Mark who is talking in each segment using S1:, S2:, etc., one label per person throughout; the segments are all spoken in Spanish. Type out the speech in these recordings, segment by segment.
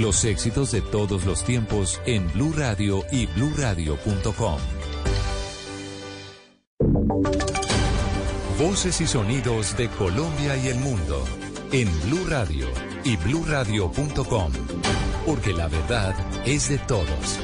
S1: los éxitos de todos los tiempos en Blue Radio y bluradio.com. Voces y sonidos de Colombia y el mundo en Blue Radio y bluradio.com, porque la verdad es de todos.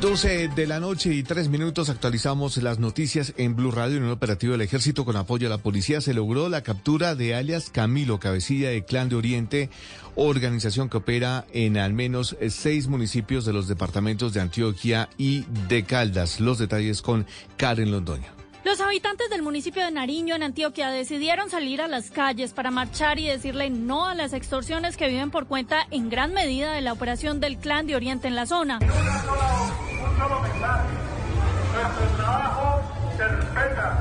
S2: 12 de la noche y tres minutos actualizamos las noticias en Blue Radio. En un operativo del ejército con apoyo a la policía se logró la captura de alias Camilo, cabecilla de Clan de Oriente, organización que opera en al menos seis municipios de los departamentos de Antioquia y de Caldas. Los detalles con Karen Londoño.
S3: Los habitantes del municipio de Nariño, en Antioquia, decidieron salir a las calles para marchar y decirle no a las extorsiones que viven por cuenta en gran medida de la operación del Clan de Oriente en la zona.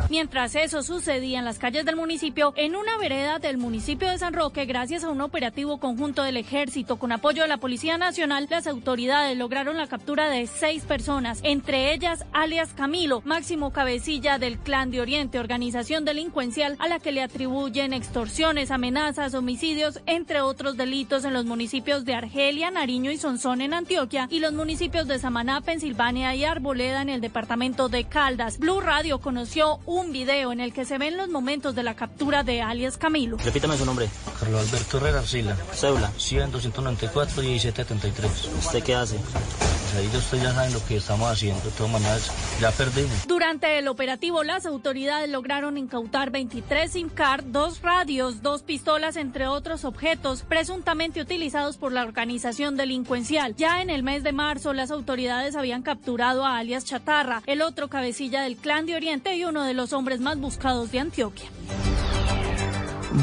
S3: Mientras eso sucedía en las calles del municipio, en una vereda del municipio de San Roque, gracias a un operativo conjunto del ejército con apoyo de la Policía Nacional, las autoridades lograron la captura de seis personas, entre ellas alias Camilo, máximo cabecilla del Clan de Oriente, organización delincuencial a la que le atribuyen extorsiones, amenazas, homicidios, entre otros delitos en los municipios de Argelia, Nariño y Sonsón en Antioquia y los municipios de Samaná, Pensilvania y Arboleda en el departamento de Caldas. Blue Radio conoció un video en el que se ven los momentos de la captura de alias Camilo.
S4: Repítame su nombre.
S5: Carlos Alberto Herrera Arcila.
S4: Cédula.
S5: 100, 294, 1773.
S4: ¿Usted qué hace?
S5: Pues ahí ustedes ya saben lo que estamos haciendo. De todas maneras, ya perdimos.
S3: Durante el operativo, las autoridades lograron incautar 23 SIM card, dos radios, dos pistolas, entre otros objetos presuntamente utilizados por la organización delincuencial. Ya en el mes de marzo, las autoridades habían capturado a alias Chatarra, el otro cabecilla del Clan de Oriente y uno de los hombres más buscados de Antioquia.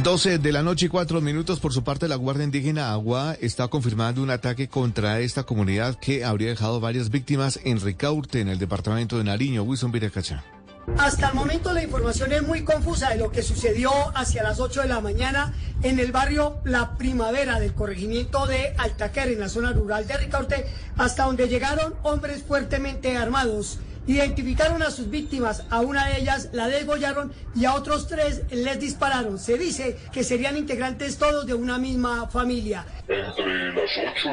S2: 12 de la noche y cuatro minutos. Por su parte, la Guardia Indígena Agua está confirmando un ataque contra esta comunidad que habría dejado varias víctimas en Ricaurte, en el departamento de Nariño. Wilson Viracacha.
S6: Hasta el momento la información es muy confusa de lo que sucedió hacia las 8 de la mañana en el barrio La Primavera del corregimiento de Altaquer, en la zona rural de Ricaurte, hasta donde llegaron hombres fuertemente armados. Identificaron a sus víctimas, a una de ellas la desgollaron y a otros tres les dispararon. Se dice que serían integrantes todos de una misma familia.
S7: Entre las 8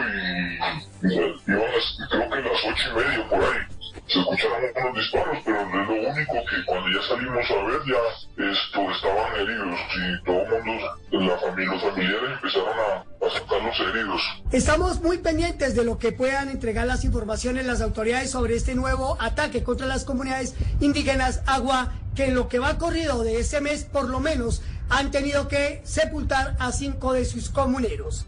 S7: y... y las- creo que las 8 y media por ahí. Se escucharon unos disparos, pero es lo único que cuando ya salimos a ver ya esto, estaban heridos y todo el mundo, la familia, los familiares empezaron a, a sacar los heridos.
S6: Estamos muy pendientes de lo que puedan entregar las informaciones las autoridades sobre este nuevo ataque contra las comunidades indígenas Agua, que en lo que va corrido de ese mes por lo menos han tenido que sepultar a cinco de sus comuneros.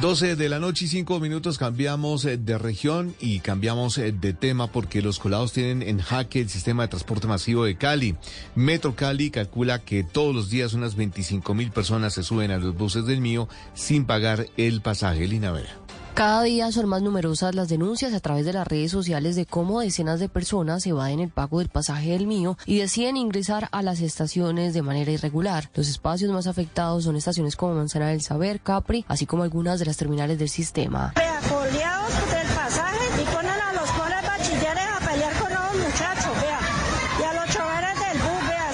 S2: 12 de la noche y 5 minutos cambiamos eh, de región y cambiamos eh, de tema porque los colados tienen en jaque el sistema de transporte masivo de Cali. Metro Cali calcula que todos los días unas 25 mil personas se suben a los buses del mío sin pagar el pasaje. Lina Vera.
S8: Cada día son más numerosas las denuncias a través de las redes sociales de cómo decenas de personas evaden el pago del pasaje del mío y deciden ingresar a las estaciones de manera irregular. Los espacios más afectados son estaciones como Manzana del Saber, Capri, así como algunas de las terminales del sistema
S9: coleados del pasaje y ponen a los pobres bachilleres a pelear con los muchachos, vea. Y a los choferes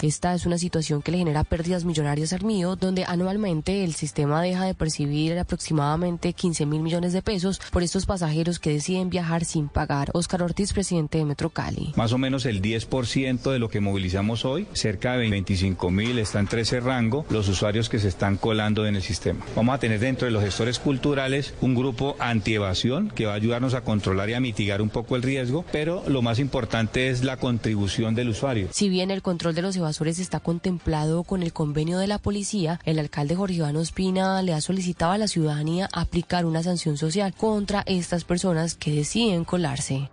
S8: Esta es una situación que le genera pérdidas millonarias al mío, donde anualmente el sistema deja de percibir aproximadamente 15 mil millones de pesos por estos pasajeros que deciden viajar sin pagar. Oscar Ortiz, presidente de Metro Cali.
S4: Más o menos el 10% de lo que movilizamos hoy, cerca de 25 mil, está entre ese rango los usuarios que se están colando en el sistema. Vamos a tener dentro de los gestores culturales un grupo antievasión que va a ayudarnos a controlar y a mitigar un poco el riesgo, pero lo más importante es la contribución del usuario.
S8: Si bien el control de los evasores está contemplado con el convenio de la policía, el alcalde Jorge Iván Ospina le ha solicitado a la ciudadanía aplicar una sanción social contra estas personas que deciden colarse.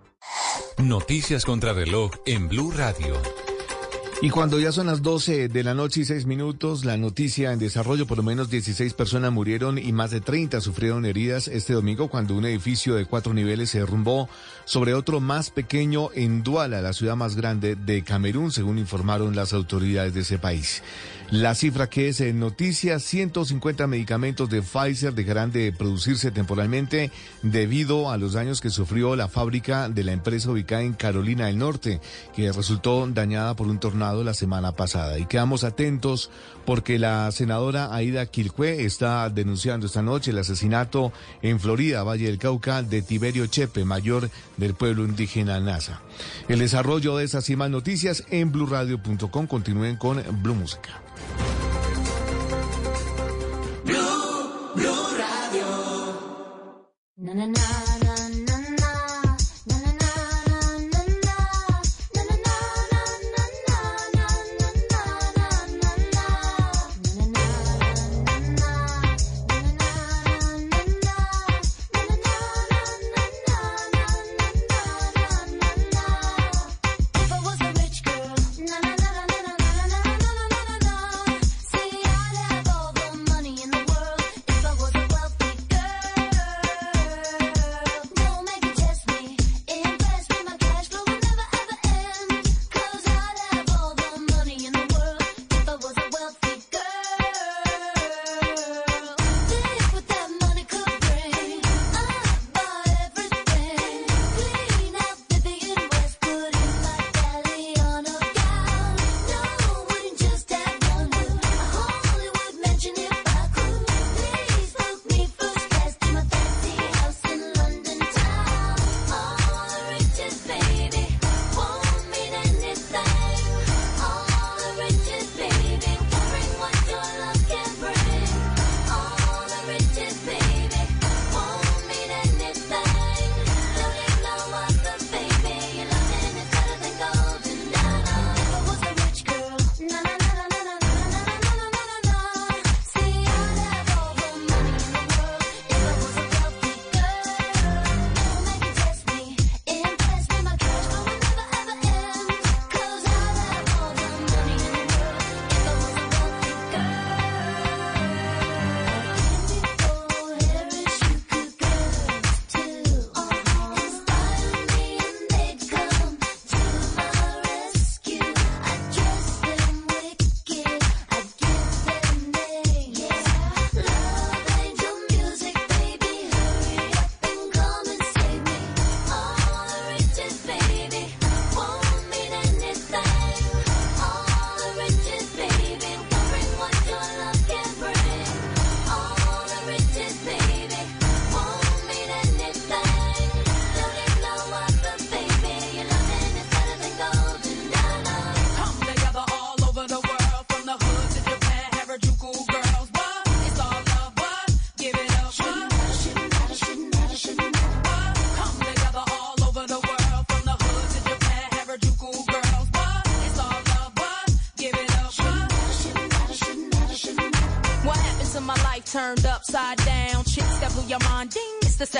S1: Noticias contra reloj en Blue Radio.
S2: Y cuando ya son las 12 de la noche y 6 minutos, la noticia en desarrollo, por lo menos 16 personas murieron y más de 30 sufrieron heridas este domingo cuando un edificio de cuatro niveles se derrumbó sobre otro más pequeño en Duala, la ciudad más grande de Camerún, según informaron las autoridades de ese país. La cifra que es en noticias, 150 medicamentos de Pfizer dejarán de producirse temporalmente debido a los daños que sufrió la fábrica de la empresa ubicada en Carolina del Norte, que resultó dañada por un tornado la semana pasada. Y quedamos atentos porque la senadora Aida Quilcue está denunciando esta noche el asesinato en Florida, Valle del Cauca, de Tiberio Chepe, mayor del pueblo indígena Nasa. El desarrollo de estas y más noticias en blurradio.com. Continúen con Blue Música.
S10: Na na na na na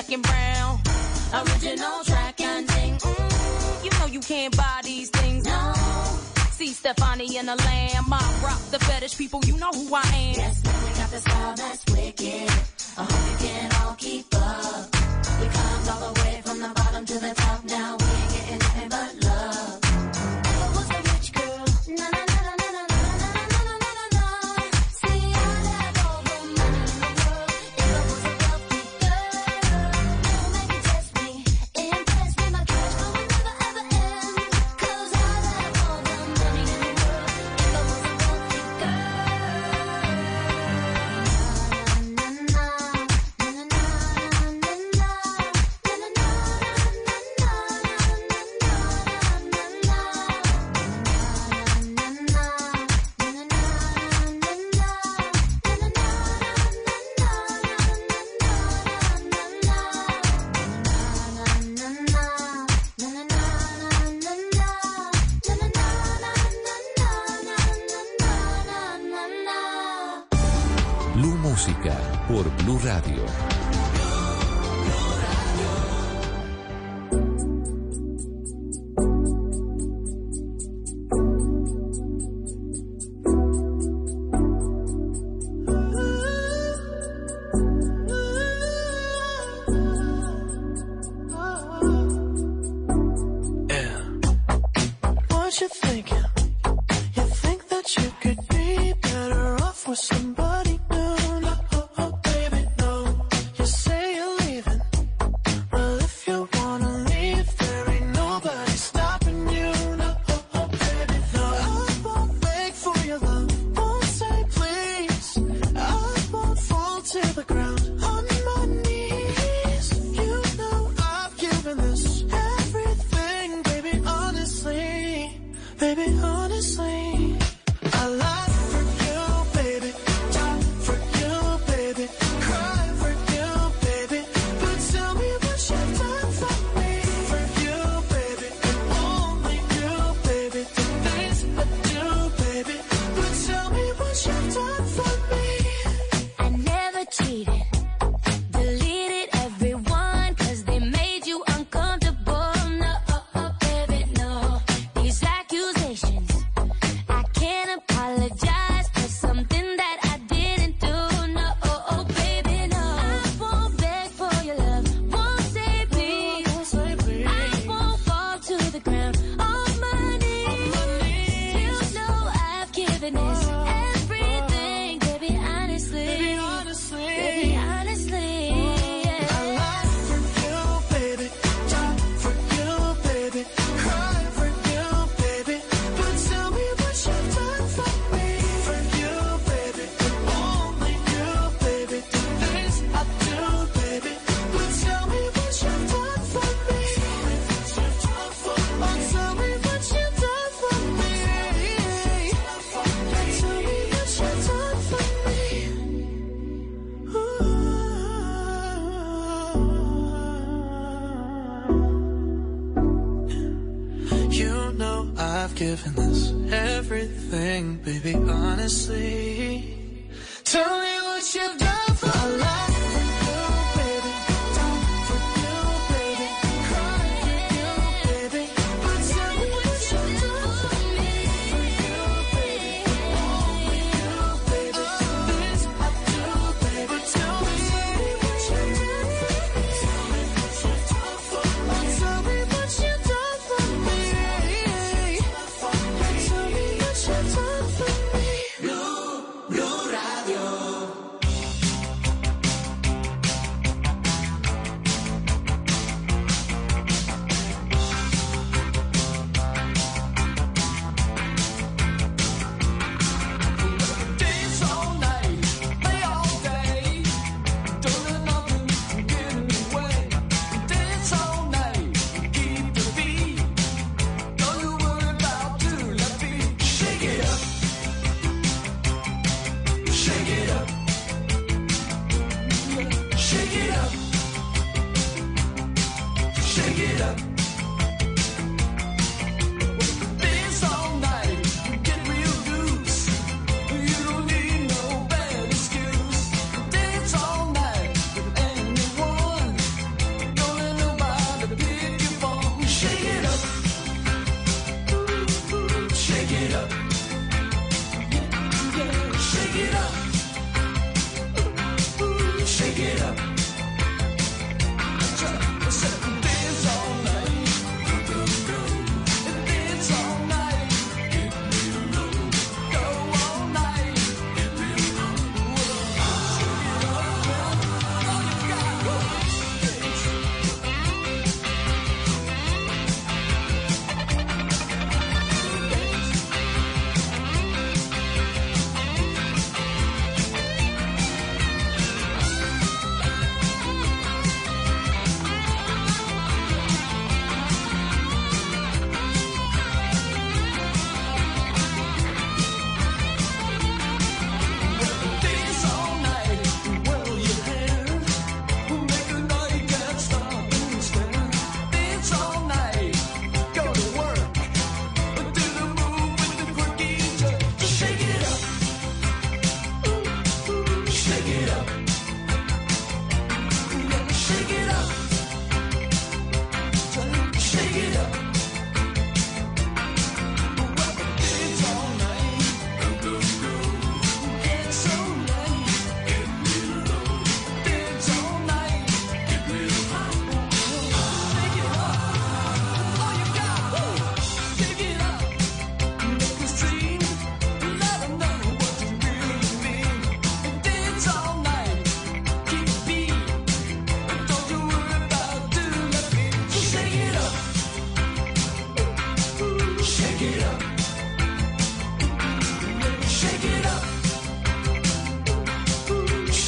S9: second round. Original track and ding, mm, you know you can't buy these things. No. See Stefani and the lamb, I rock the fetish people, you know who I
S11: shake it up.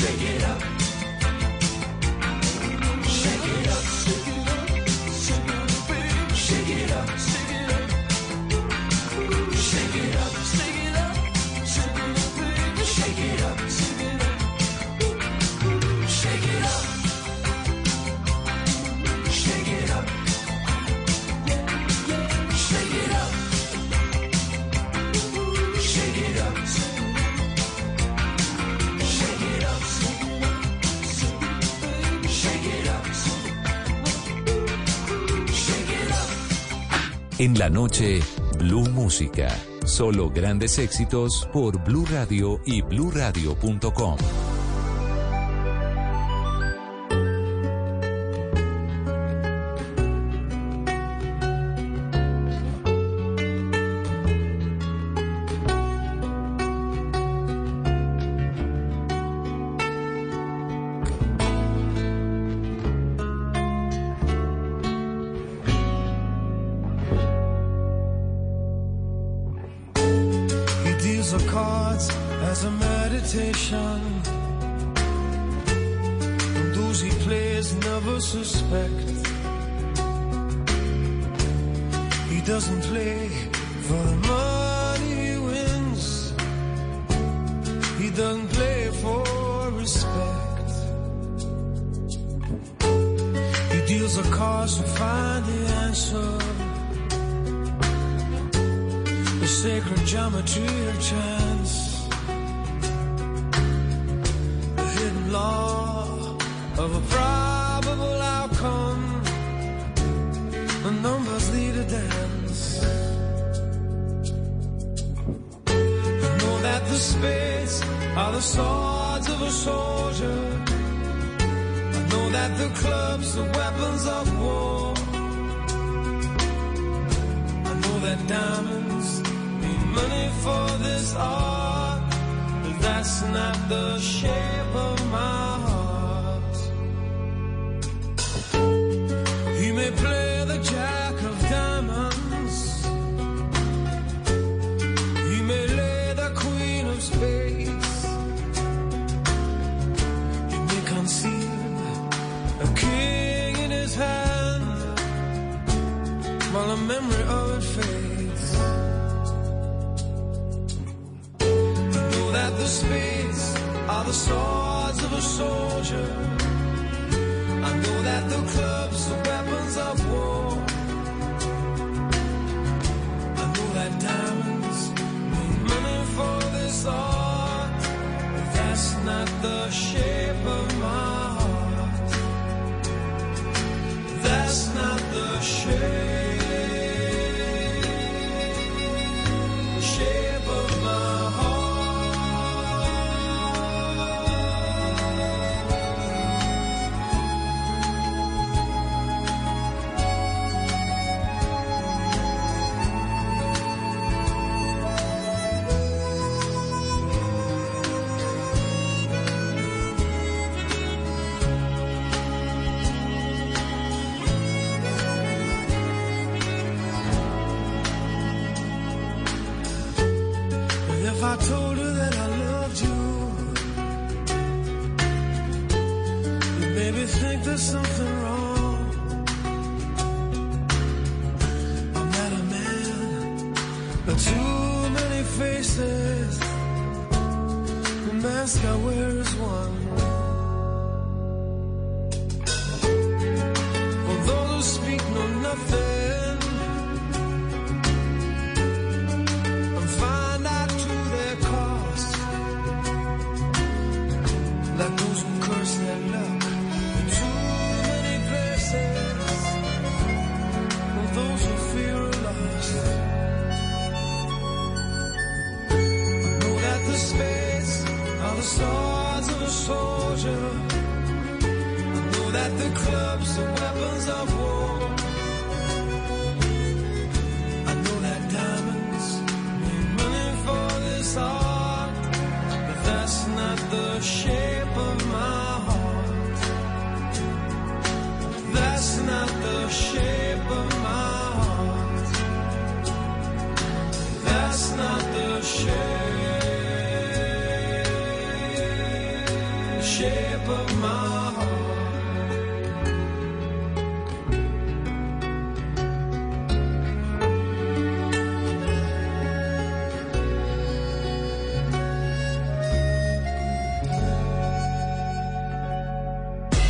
S11: shake it up.
S1: En la noche, Blue Música. Solo grandes éxitos por Blue Radio y bluradio.com.
S11: diamonds, need money for this art, but that's not the shape of my the swords of a soldier. I know that the club the clubs the weapons of war.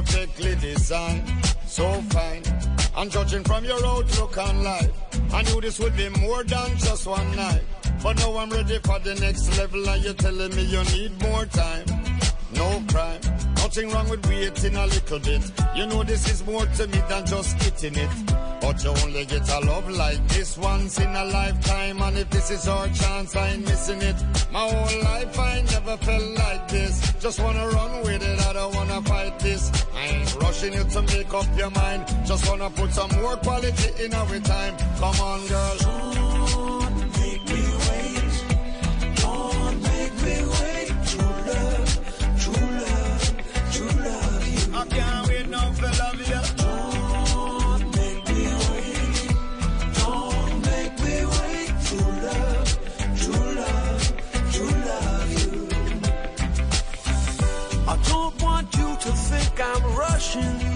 S12: perfectly designed,
S13: so fine. And judging from your outlook on life, I knew this would be more than just one night. But now I'm ready for the next level, and you're telling me you need more time. No crime, nothing wrong with waiting a little bit. You know this is more to me than just getting it. But you only get a love like this once in a lifetime, and if this is our chance, I ain't missing it. My whole life I never felt like this. Just wanna run with it, I don't wanna fight this. I ain't rushing you to make up your mind. Just wanna put some more quality in our time. Come on, girl.
S11: I'm rushing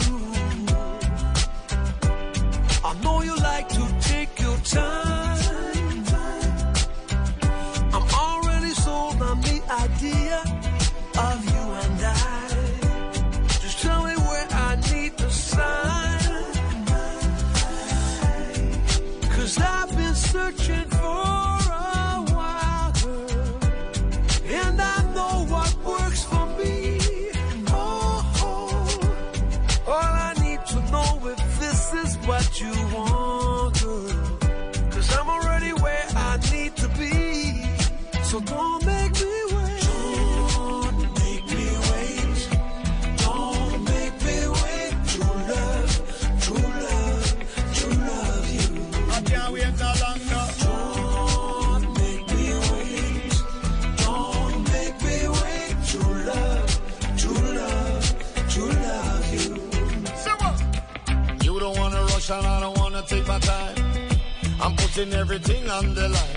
S11: So don't make me wait. Don't make me wait. Don't make me wait. True love, true love, true love you.
S14: I can't wait no longer.
S11: Don't make me wait. Don't make me wait. True love, true love, true love you.
S13: You don't wanna rush and I don't wanna take my time. I'm putting everything on the line.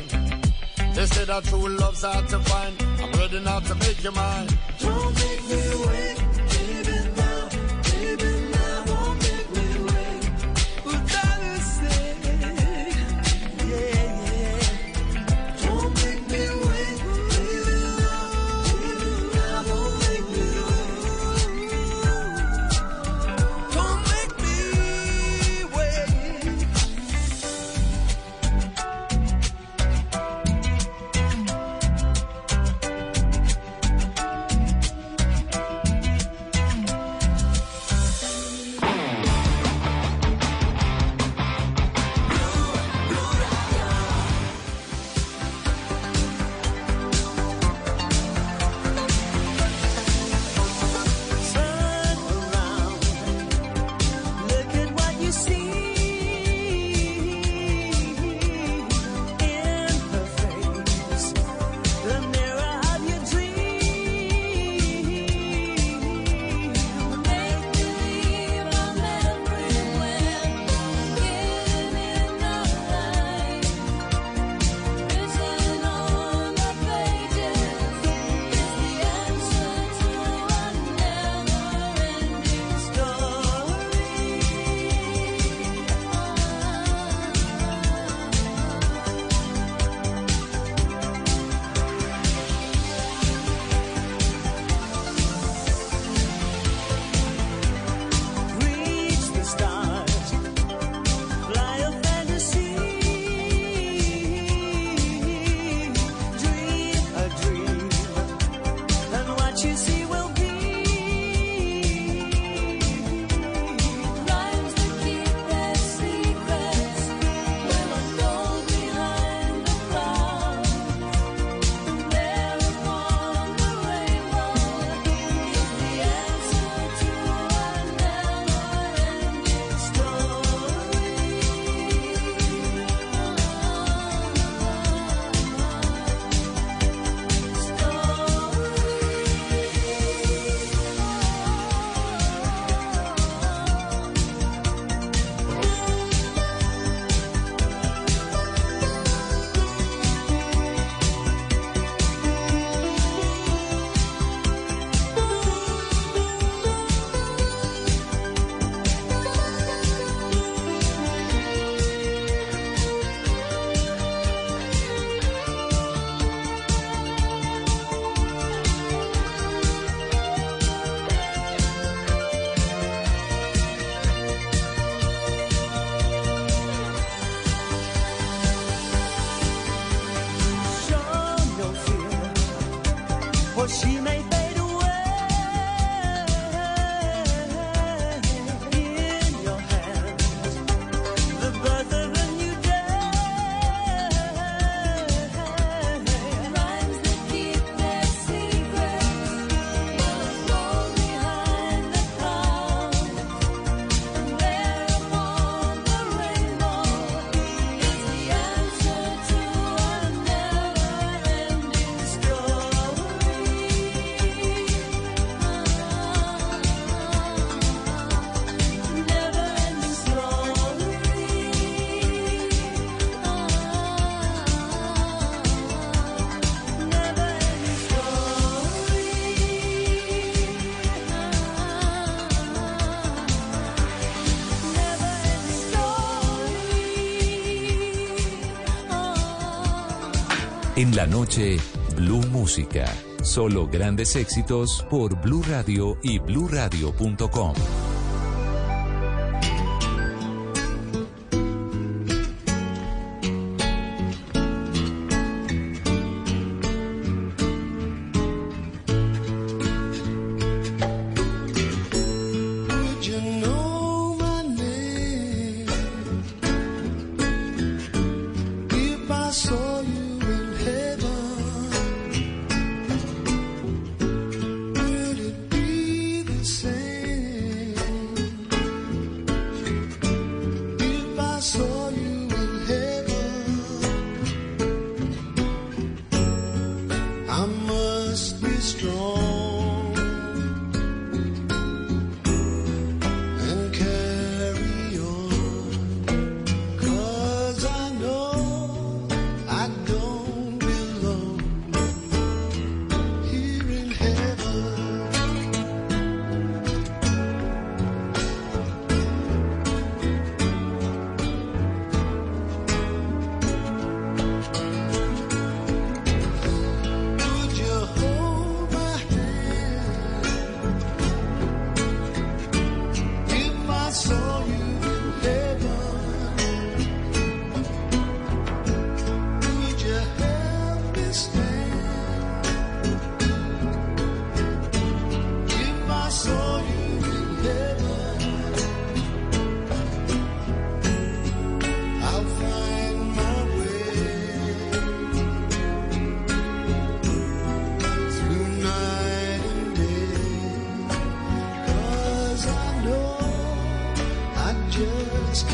S13: They say that true love's hard to find. I'm ready now to make you mine.
S11: Don't make me wait,
S15: En la noche, Blue Música. Solo grandes éxitos por Blue Radio y bluradio.com.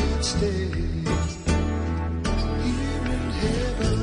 S16: United States, here in heaven.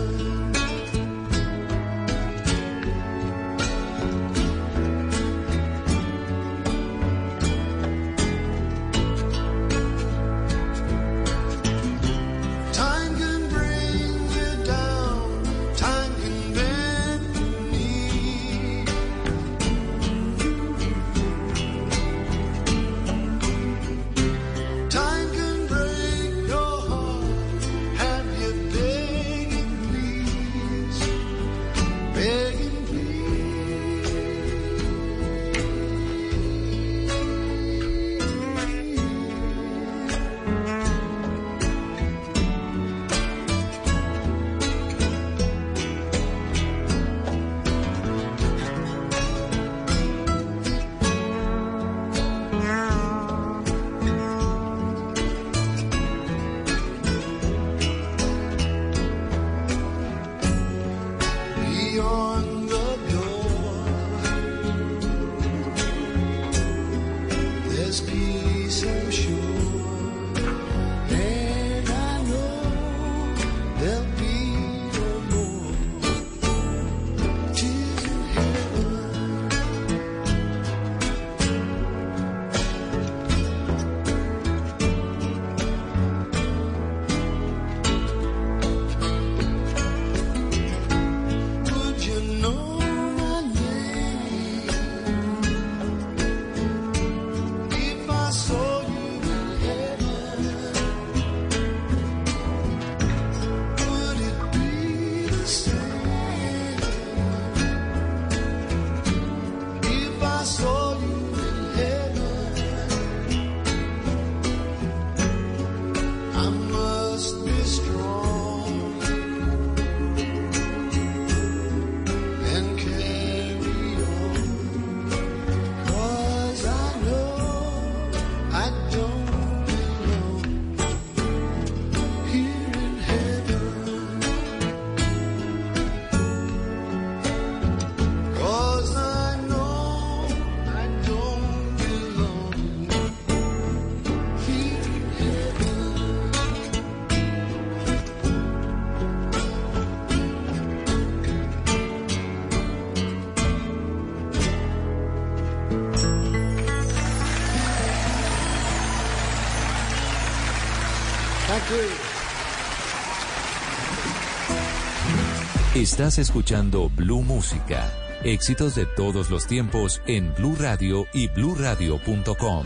S1: Estás escuchando Blue Música. Éxitos de todos los tiempos en Blue Radio y bluradio.com.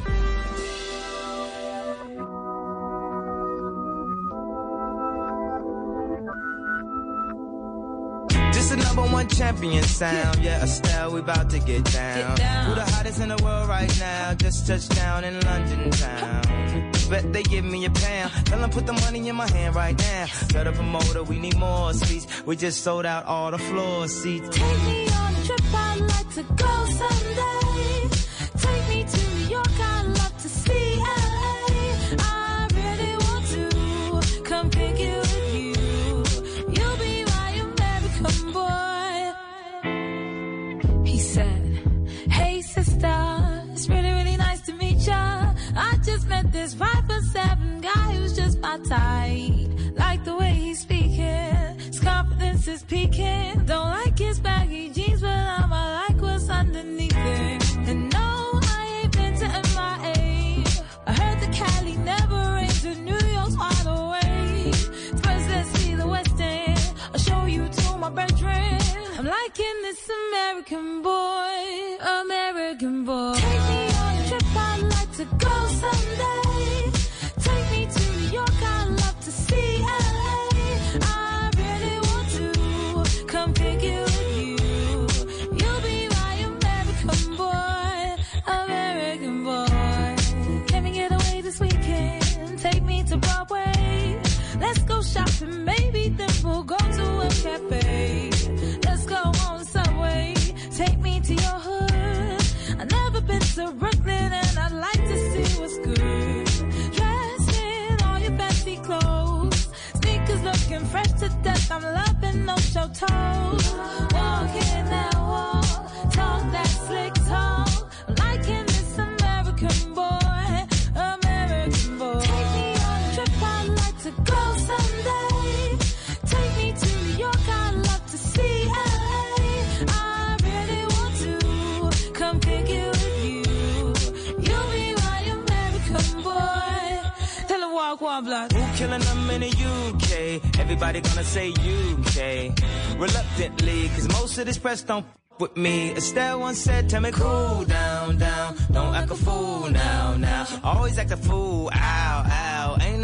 S17: This the number one champion sound. Yeah, Estelle, we about to get down. Who the hottest in the world right now? Just touched down in London town. Bet they give me a pound. Tell them put the money in my hand right now. Up a motor, we need more seats. We just sold out all the floor seats.
S10: Take me on a trip, I'd like to go someday. Block.
S17: Who killing them in the UK? Everybody gonna say UK. Reluctantly, cause most of this press don't with me. Estelle once said, tell me cool down, down. Don't act a fool now, now. Always act a fool, ow, ow.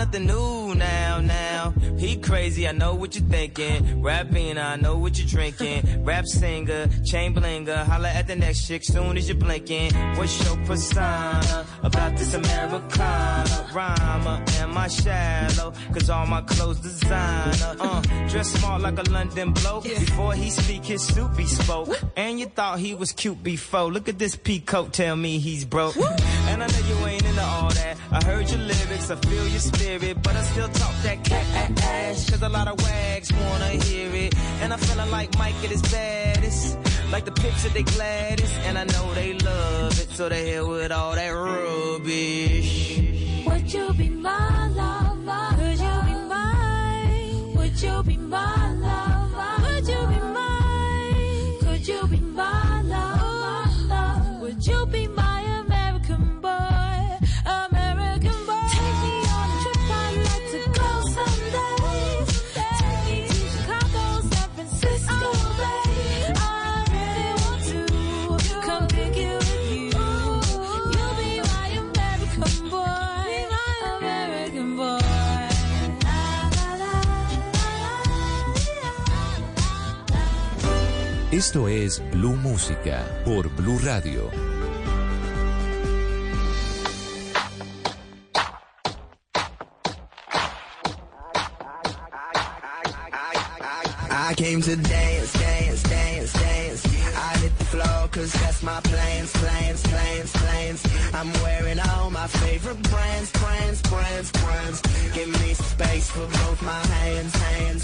S17: Nothing new now, now. He crazy, I know what you're thinking. Rapping, I know what you're drinking. Rap singer, chain blinger. Holla at the next chick soon as you're blinking. What's your persona about this Americana? Rhymer, am I shallow? Cause all my clothes designer. Uh, dress smart like a London bloke. Before he speak, his soup he spoke. And you thought he was cute before. Look at this peacoat, tell me he's broke. And I know you ain't into all that. I heard your lyrics, I feel your spirit, but I still talk that cat ass. Cause a lot of wags wanna hear it. And I'm feeling like Mike at his baddest. Like the picture they gladdest. And I know they love it, so they hell with all that rubbish.
S10: Would you be my
S1: Esto es Blue Música por Blue Radio.
S17: I came to dance, dance, dance, dance. I hit the floor cause that's my plans, plans, plans, plans. I'm wearing all my favorite brands, brands, brands, brands. Give me space for both my hands, hands,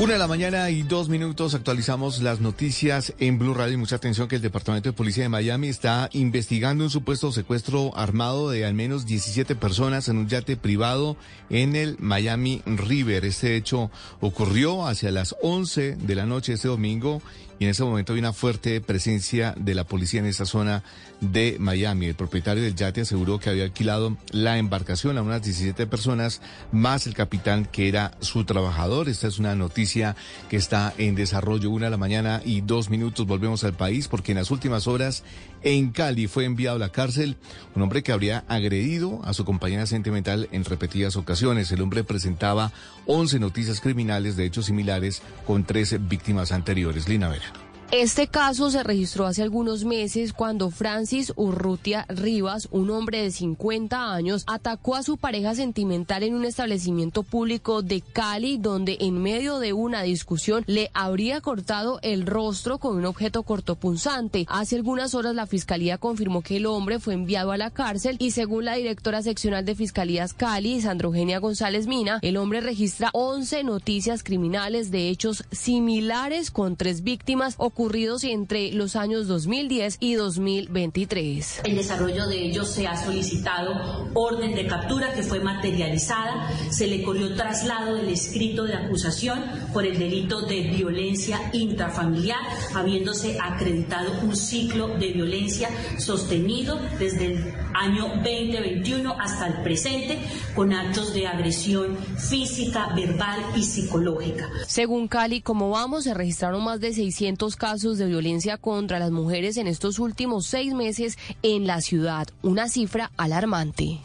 S2: Una de la mañana y dos minutos actualizamos las noticias en Blue Radio. Mucha atención que el Departamento de Policía de Miami está investigando un supuesto secuestro armado de al menos 17 personas en un yate privado en el Miami River. Este hecho ocurrió hacia las 11 de la noche este domingo y en ese momento hay una fuerte presencia de la policía en esa zona de Miami. El propietario del yate aseguró que había alquilado la embarcación a unas 17 personas, más el capitán que era su trabajador. Esta es una noticia que está en desarrollo. Una de la mañana y dos minutos volvemos al país porque en las últimas horas en Cali fue enviado a la cárcel un hombre que habría agredido a su compañera sentimental en repetidas ocasiones. El hombre presentaba 11 noticias criminales de hechos similares con 13 víctimas anteriores. Lina Vera.
S8: Este caso se registró hace algunos meses cuando Francis Urrutia Rivas, un hombre de 50 años, atacó a su pareja sentimental en un establecimiento público de Cali, donde en medio de una discusión le habría cortado el rostro con un objeto cortopunzante. Hace algunas horas la fiscalía confirmó que el hombre fue enviado a la cárcel y según la directora seccional de Fiscalías Cali, Sandro Eugenia González Mina, el hombre registra 11 noticias criminales de hechos similares con tres víctimas ocurridos entre los años 2010 y 2023.
S18: El desarrollo de ellos se ha solicitado orden de captura que fue materializada, se le corrió traslado del escrito de acusación por el delito de violencia intrafamiliar, habiéndose acreditado un ciclo de violencia sostenido desde el año 2021 hasta el presente con actos de agresión física, verbal y psicológica.
S8: Según Cali, como vamos, se registraron más de 600 casos de violencia contra las mujeres en estos últimos seis meses en la ciudad, una cifra alarmante.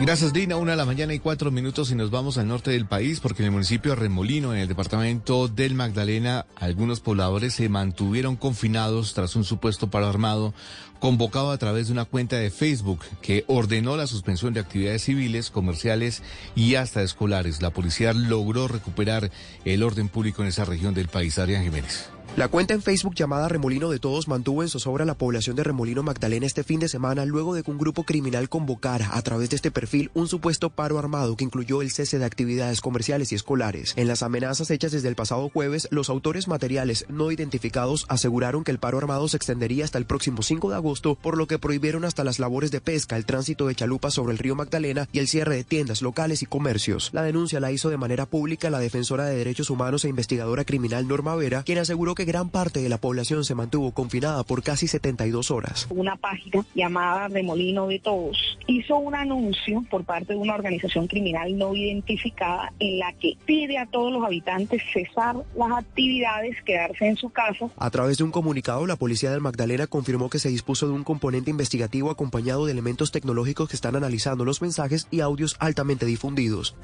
S2: Gracias, Dina. Una de la mañana y cuatro minutos y nos vamos al norte del país porque en el municipio de Remolino, en el departamento del Magdalena, algunos pobladores se mantuvieron confinados tras un supuesto paro armado convocado a través de una cuenta de Facebook que ordenó la suspensión de actividades civiles, comerciales y hasta escolares. La policía logró recuperar el orden público en esa región del país. Adrián Jiménez.
S19: La cuenta en Facebook llamada Remolino de Todos mantuvo en zozobra la población de Remolino Magdalena este fin de semana luego de que un grupo criminal convocara a través de este perfil un supuesto paro armado que incluyó el cese de actividades comerciales y escolares. En las amenazas hechas desde el pasado jueves, los autores materiales no identificados aseguraron que el paro armado se extendería hasta el próximo 5 de agosto, por lo que prohibieron hasta las labores de pesca, el tránsito de chalupas sobre el río Magdalena y el cierre de tiendas locales y comercios. La denuncia la hizo de manera pública la defensora de derechos humanos e investigadora criminal Norma Vera, quien aseguró que gran parte de la población se mantuvo confinada por casi 72 horas.
S20: Una página llamada Remolino de Todos hizo un anuncio por parte de una organización criminal no identificada en la que pide a todos los habitantes cesar las actividades, quedarse en su casa.
S19: A través de un comunicado, la policía del Magdalena confirmó que se dispuso de un componente investigativo acompañado de elementos tecnológicos que están analizando los mensajes y audios altamente difundidos.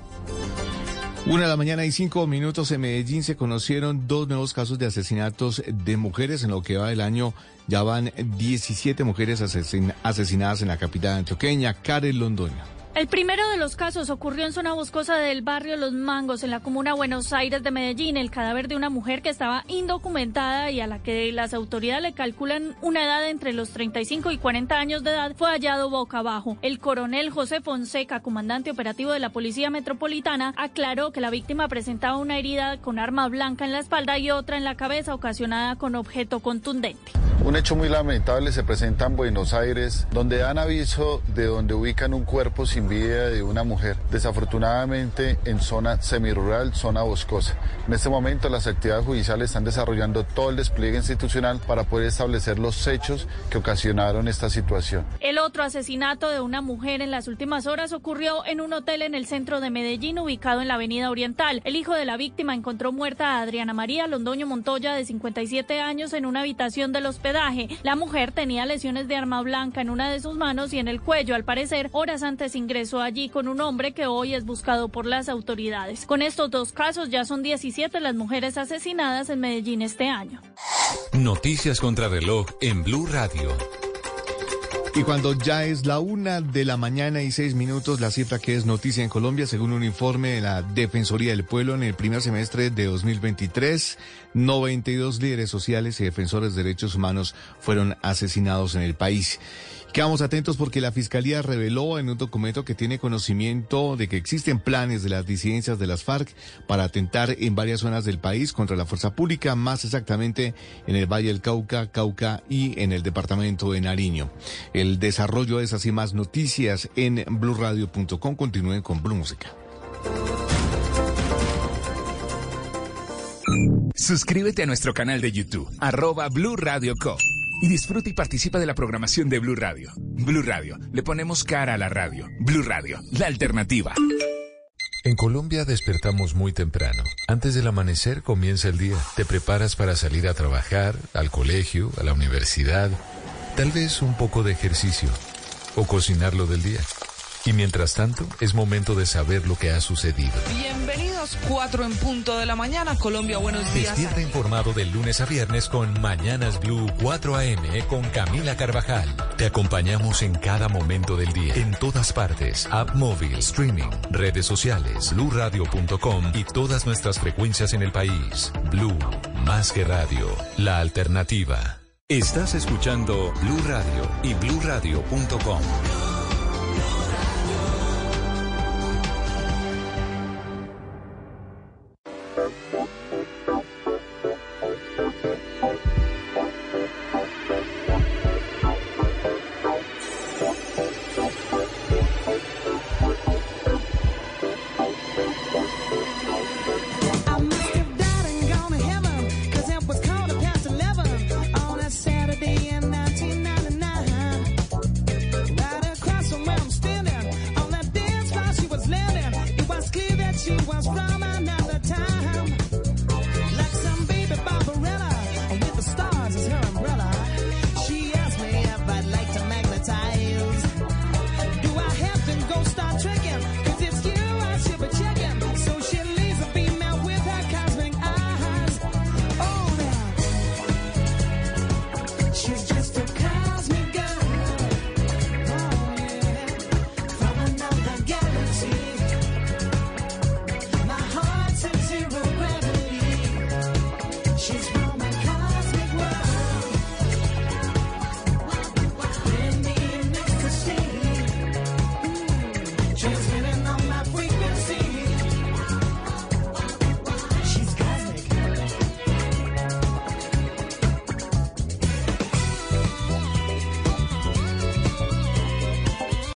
S2: Una de la mañana y cinco minutos en Medellín se conocieron dos nuevos casos de asesinatos de mujeres. En lo que va del año ya van 17 mujeres asesin asesinadas en la capital antioqueña, Karen Londoño.
S3: El primero de los casos ocurrió en zona boscosa del barrio Los Mangos, en la comuna Buenos Aires de Medellín. El cadáver de una mujer que estaba indocumentada y a la que las autoridades le calculan una edad entre los 35 y 40 años de edad fue hallado boca abajo. El coronel José Fonseca, comandante operativo de la Policía Metropolitana, aclaró que la víctima presentaba una herida con arma blanca en la espalda y otra en la cabeza ocasionada con objeto contundente.
S21: Un hecho muy lamentable se presenta en Buenos Aires, donde dan aviso de donde ubican un cuerpo sin vida de una mujer, desafortunadamente en zona semirural, zona boscosa. En este momento las actividades judiciales están desarrollando todo el despliegue institucional para poder establecer los hechos que ocasionaron esta situación.
S3: El otro asesinato de una mujer en las últimas horas ocurrió en un hotel en el centro de Medellín, ubicado en la Avenida Oriental. El hijo de la víctima encontró muerta a Adriana María Londoño Montoya, de 57 años, en una habitación del hospedaje. La mujer tenía lesiones de arma blanca en una de sus manos y en el cuello. Al parecer, horas antes ingresó allí con un hombre que hoy es buscado por las autoridades. Con estos dos casos ya son 17 las mujeres asesinadas en Medellín este año.
S1: Noticias contra reloj en Blue Radio.
S2: Y cuando ya es la una de la mañana y seis minutos, la cifra que es noticia en Colombia, según un informe de la Defensoría del Pueblo, en el primer semestre de 2023, 92 líderes sociales y defensores de derechos humanos fueron asesinados en el país. Quedamos atentos porque la Fiscalía reveló en un documento que tiene conocimiento de que existen planes de las disidencias de las FARC para atentar en varias zonas del país contra la fuerza pública, más exactamente en el Valle del Cauca, Cauca y en el departamento de Nariño. El desarrollo de esas y más noticias en blurradio.com. Continúen con Blue Música.
S22: Suscríbete a nuestro canal de YouTube, arroba Blue Radio Co. Y disfruta y participa de la programación de Blue Radio. Blue Radio, le ponemos cara a la radio. Blue Radio, la alternativa.
S1: En Colombia despertamos muy temprano. Antes del amanecer comienza el día. Te preparas para salir a trabajar, al colegio, a la universidad, tal vez un poco de ejercicio o cocinar lo del día. Y mientras tanto, es momento de saber lo que ha sucedido.
S23: Bienvenidos, 4 en punto de la mañana, Colombia, buenos días.
S1: Despierta informado de lunes a viernes con Mañanas Blue 4 AM con Camila Carvajal. Te acompañamos en cada momento del día, en todas partes, app móvil, streaming, redes sociales, bluradio.com y todas nuestras frecuencias en el país. Blue, más que radio, la alternativa. Estás escuchando Blue Radio y bluradio.com.